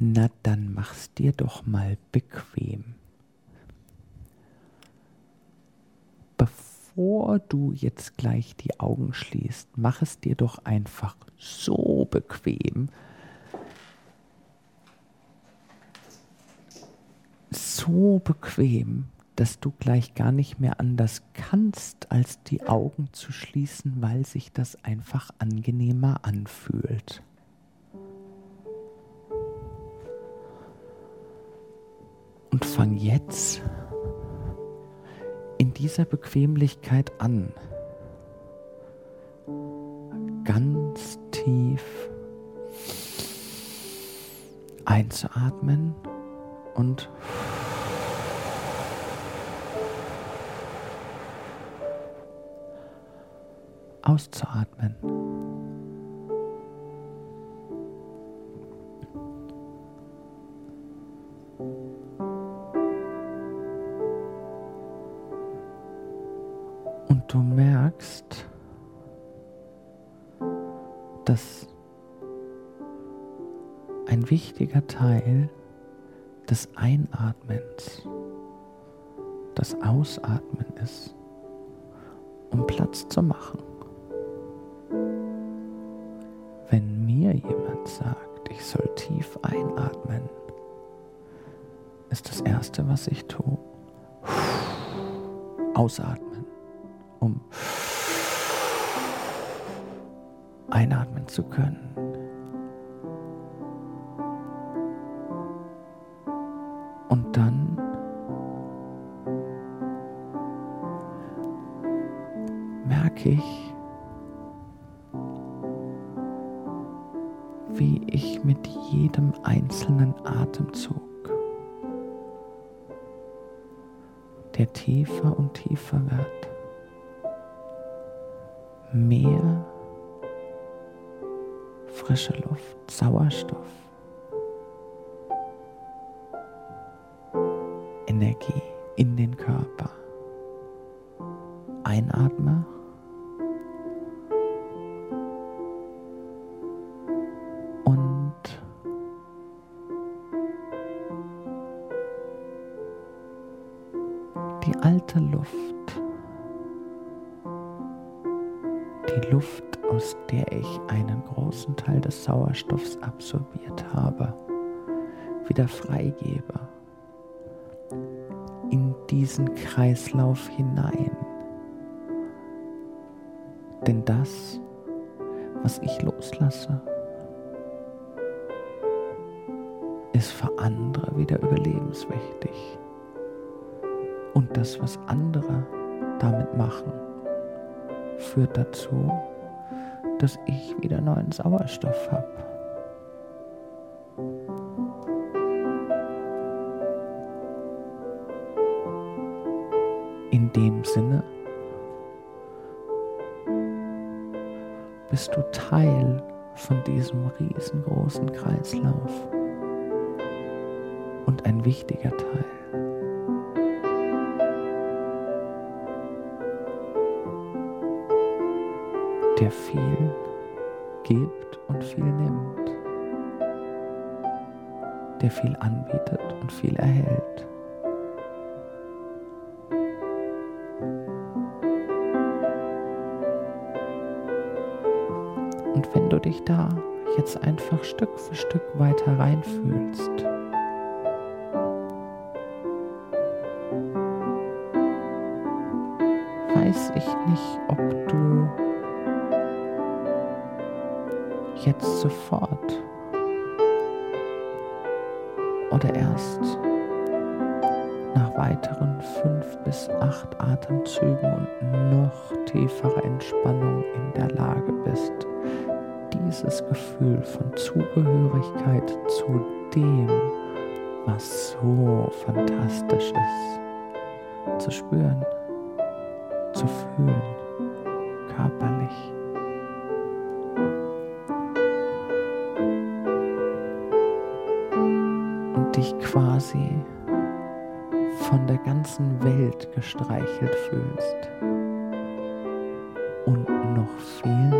Na, dann mach's dir doch mal bequem. Bevor du jetzt gleich die Augen schließt, mach es dir doch einfach so bequem, so bequem, dass du gleich gar nicht mehr anders kannst, als die Augen zu schließen, weil sich das einfach angenehmer anfühlt. Und fang jetzt in dieser Bequemlichkeit an. Ganz tief einzuatmen und auszuatmen. Du merkst, dass ein wichtiger Teil des Einatmens das Ausatmen ist, um Platz zu machen. Wenn mir jemand sagt, ich soll tief einatmen, ist das Erste, was ich tue, ausatmen zu können. Und dann merke ich, wie ich mit jedem einzelnen Atemzug, der tiefer und tiefer wird, mehr frische Luft, Sauerstoff, Energie in den Körper. Einatme führt dazu, dass ich wieder neuen Sauerstoff habe. In dem Sinne bist du Teil von diesem riesengroßen Kreislauf und ein wichtiger Teil. Der viel gibt und viel nimmt, der viel anbietet und viel erhält. Und wenn du dich da jetzt einfach Stück für Stück weiter reinfühlst, weiß ich nicht, ob du jetzt sofort oder erst nach weiteren fünf bis acht Atemzügen und noch tieferer Entspannung in der Lage bist, dieses Gefühl von Zugehörigkeit zu dem, was so fantastisch ist, zu spüren, zu fühlen, körperlich. Dich quasi von der ganzen Welt gestreichelt fühlst. Und noch viel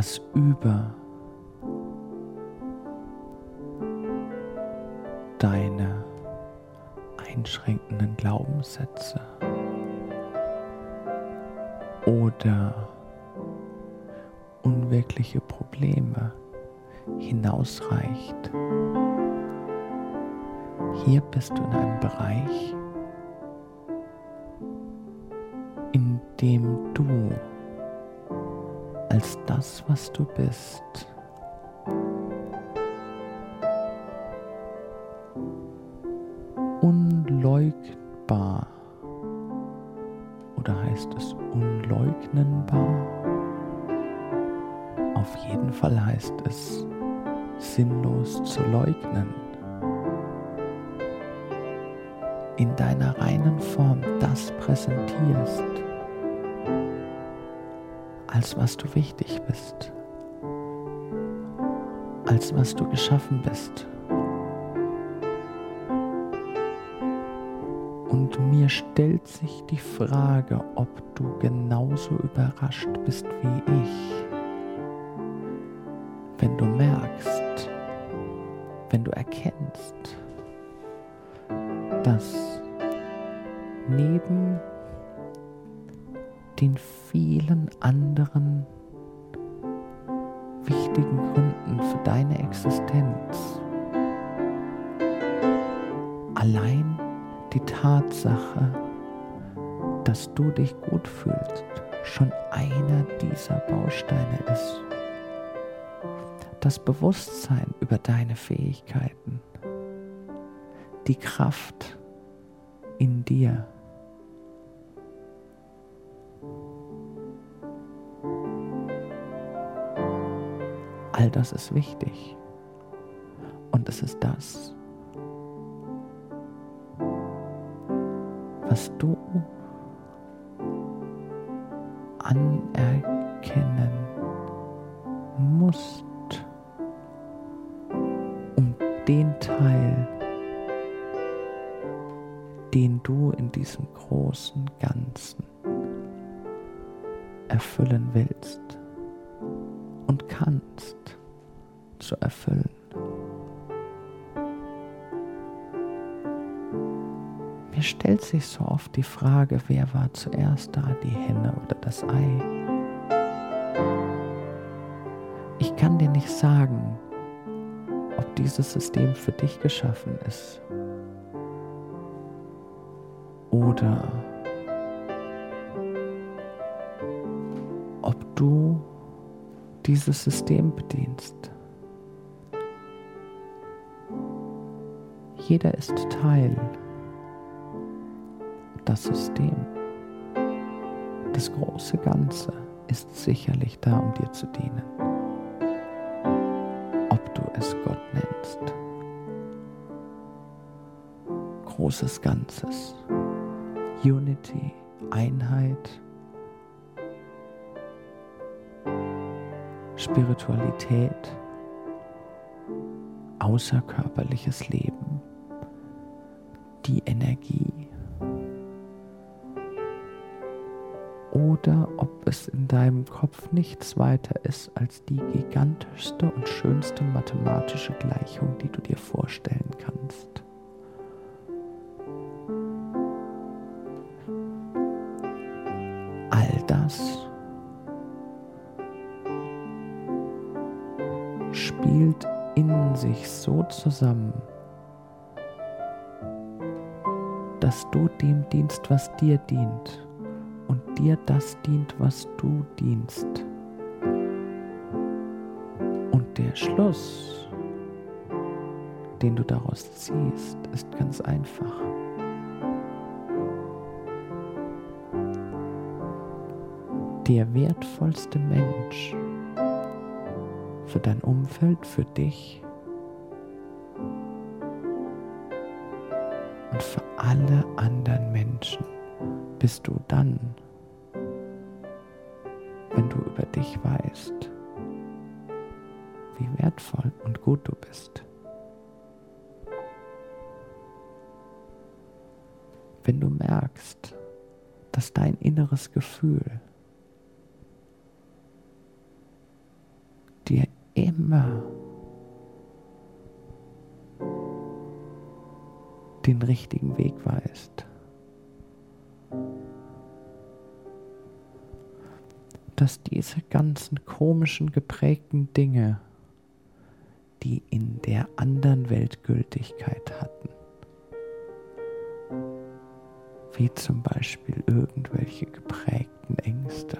Das über deine einschränkenden Glaubenssätze oder unwirkliche Probleme hinausreicht. Hier bist du in einem Bereich, in dem du als das, was du bist, unleugbar oder heißt es unleugnenbar? Auf jeden Fall heißt es sinnlos zu leugnen. In deiner reinen Form das präsentierst, als was du wichtig bist, als was du geschaffen bist. Und mir stellt sich die Frage, ob du genauso überrascht bist wie ich, wenn du merkst, wenn du erkennst, dass neben den vielen anderen wichtigen Gründen für deine Existenz allein die Tatsache, dass du dich gut fühlst, schon einer dieser Bausteine ist. Das Bewusstsein über deine Fähigkeiten, die Kraft in dir. All das ist wichtig. Und es ist das, was du anerkennen musst, um den Teil, den du in diesem großen Ganzen erfüllen willst und kannst, zu erfüllen. Mir stellt sich so oft die Frage, wer war zuerst da, die Henne oder das Ei? Ich kann dir nicht sagen, ob dieses System für dich geschaffen ist oder dieses System bedienst. Jeder ist Teil das System. Das große Ganze ist sicherlich da, um dir zu dienen. Ob du es Gott nennst. Großes Ganzes. Unity, Einheit, Spiritualität, außerkörperliches Leben, die Energie, oder ob es in deinem Kopf nichts weiter ist als die gigantischste und schönste mathematische Gleichung, die du dir vorstellen zusammen, dass du dem dienst, was dir dient dir das dient, was du dienst. Und der Schluss, den du daraus ziehst, ist ganz einfach. Der wertvollste Mensch für dein Umfeld, für dich alle anderen Menschen bist du dann, wenn du über dich weißt, wie wertvoll und gut du bist. Wenn du merkst, dass dein inneres Gefühl dir immer den richtigen Weg weist. dass diese ganzen komischen geprägten Dinge die in der anderen Welt Gültigkeit hatten. Wie zum Beispiel irgendwelche geprägten Ängste,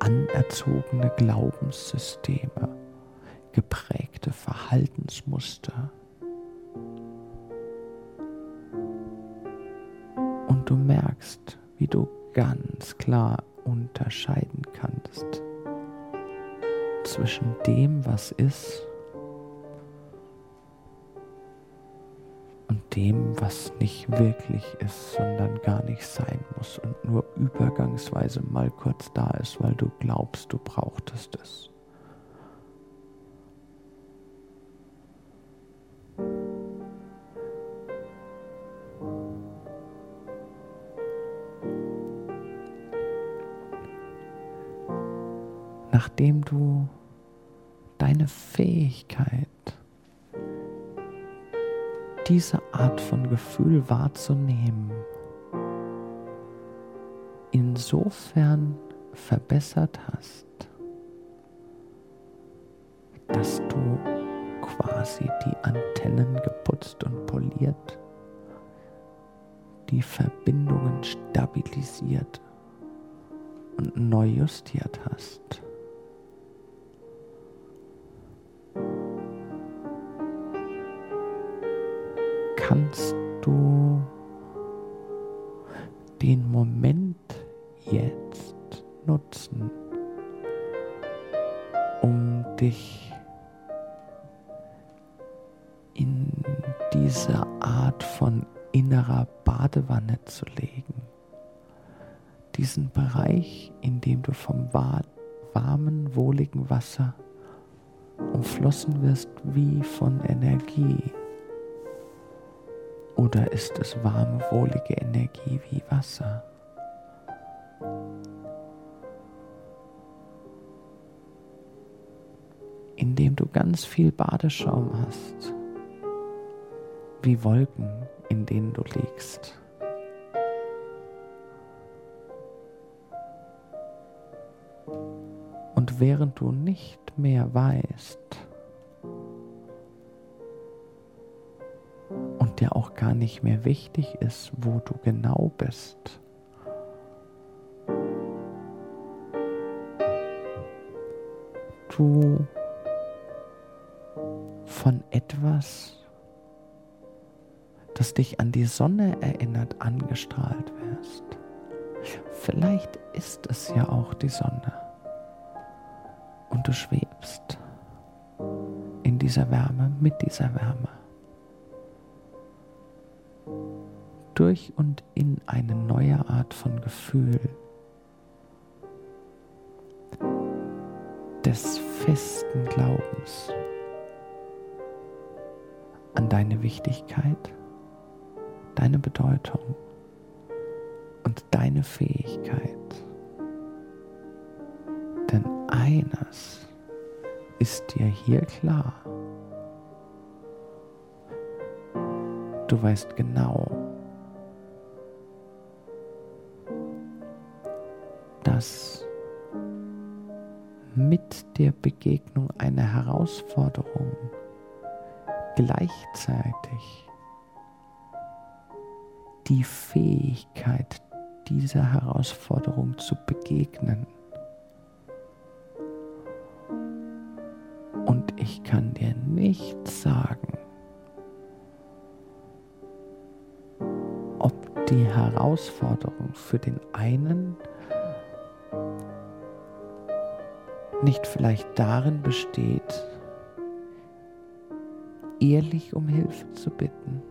anerzogene Glaubenssysteme, geprägte Verhaltensmuster. Und du merkst, wie du ganz klar unterscheiden kannst zwischen dem, was ist, und dem, was nicht wirklich ist, sondern gar nicht sein muss und nur übergangsweise mal kurz da ist, weil du glaubst, du brauchtest es. Art von Gefühl wahrzunehmen, insofern verbessert hast, dass du quasi die Antennen geputzt und poliert, die Verbindungen stabilisiert und neu justiert hast. Kannst du den Moment jetzt nutzen, um dich in diese Art von innerer Badewanne zu legen. Diesen Bereich, in dem du vom warmen, wohligen Wasser umflossen wirst wie von Energie. Oder ist es warme, wohlige Energie wie Wasser? Indem du ganz viel Badeschaum hast, wie Wolken, in denen du liegst. Und während du nicht mehr weißt, dir auch gar nicht mehr wichtig ist, wo du genau bist. Du von etwas, das dich an die Sonne erinnert, angestrahlt wirst. Vielleicht ist es ja auch die Sonne und du schwebst in dieser Wärme, mit dieser Wärme. Durch und in eine neue Art von Gefühl des festen Glaubens an deine Wichtigkeit, deine Bedeutung und deine Fähigkeit. Denn eines ist dir hier klar. Du weißt genau, dass mit der Begegnung einer Herausforderung gleichzeitig die Fähigkeit dieser Herausforderung zu begegnen. Und ich kann dir nicht sagen, ob die Herausforderung für den einen nicht vielleicht darin besteht, ehrlich um Hilfe zu bitten,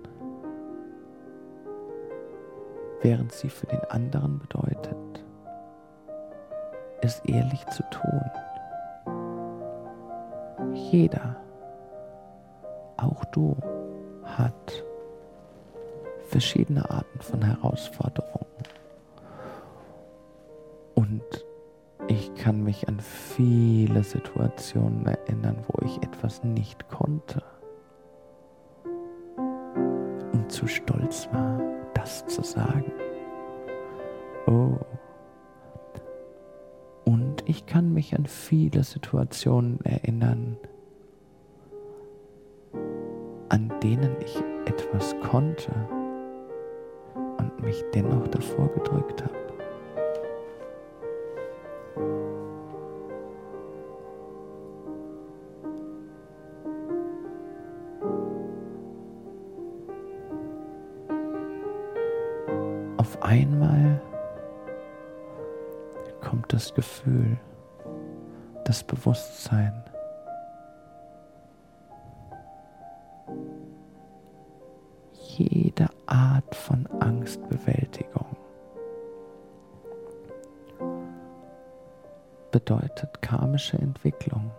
während sie für den anderen bedeutet, es ehrlich zu tun. Jeder, auch du, hat verschiedene Arten von Herausforderungen. Kann mich an viele Situationen erinnern, wo ich etwas nicht konnte und zu stolz war, das zu sagen. Oh. Und ich kann mich an viele Situationen erinnern, an denen ich etwas konnte und mich dennoch davor gedrückt habe. Das Gefühl, das Bewusstsein, jede Art von Angstbewältigung bedeutet karmische Entwicklung.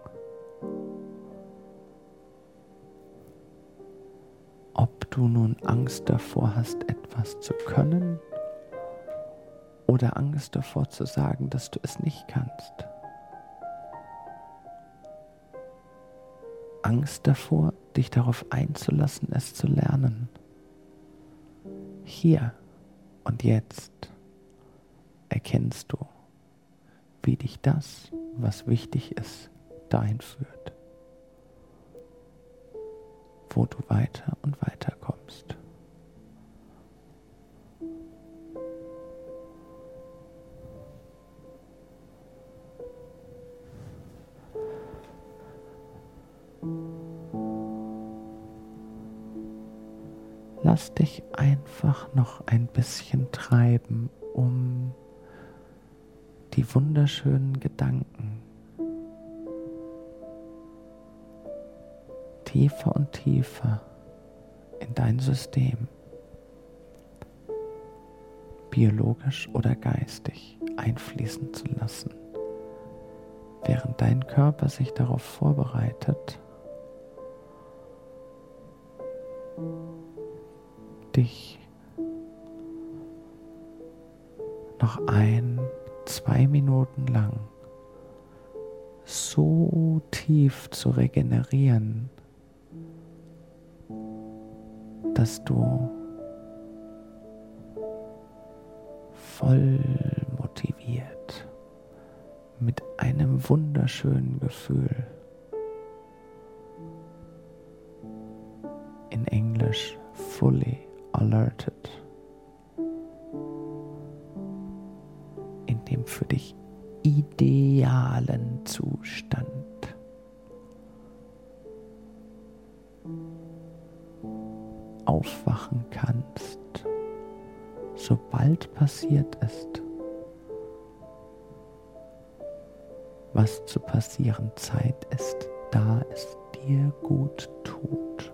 Ob du nun Angst davor hast, etwas zu können oder Angst davor zu sagen, dass du es nicht kannst. Angst davor, dich darauf einzulassen, es zu lernen hier und jetzt erkennst du, wie dich das, was wichtig ist, dahin führt, wo du weiter und weiter lass dich einfach noch ein bisschen treiben, um die wunderschönen Gedanken tiefer und tiefer in dein System, biologisch oder geistig, einfließen zu lassen, während dein Körper sich darauf vorbereitet, dich noch ein, zwei Minuten lang so tief zu regenerieren, dass du voll motiviert mit einem wunderschönen Gefühl in Englisch fully alerted. In dem für dich idealen Zustand. aufwachen kannst, sobald passiert ist, was zu passieren Zeit ist, da es dir gut tut.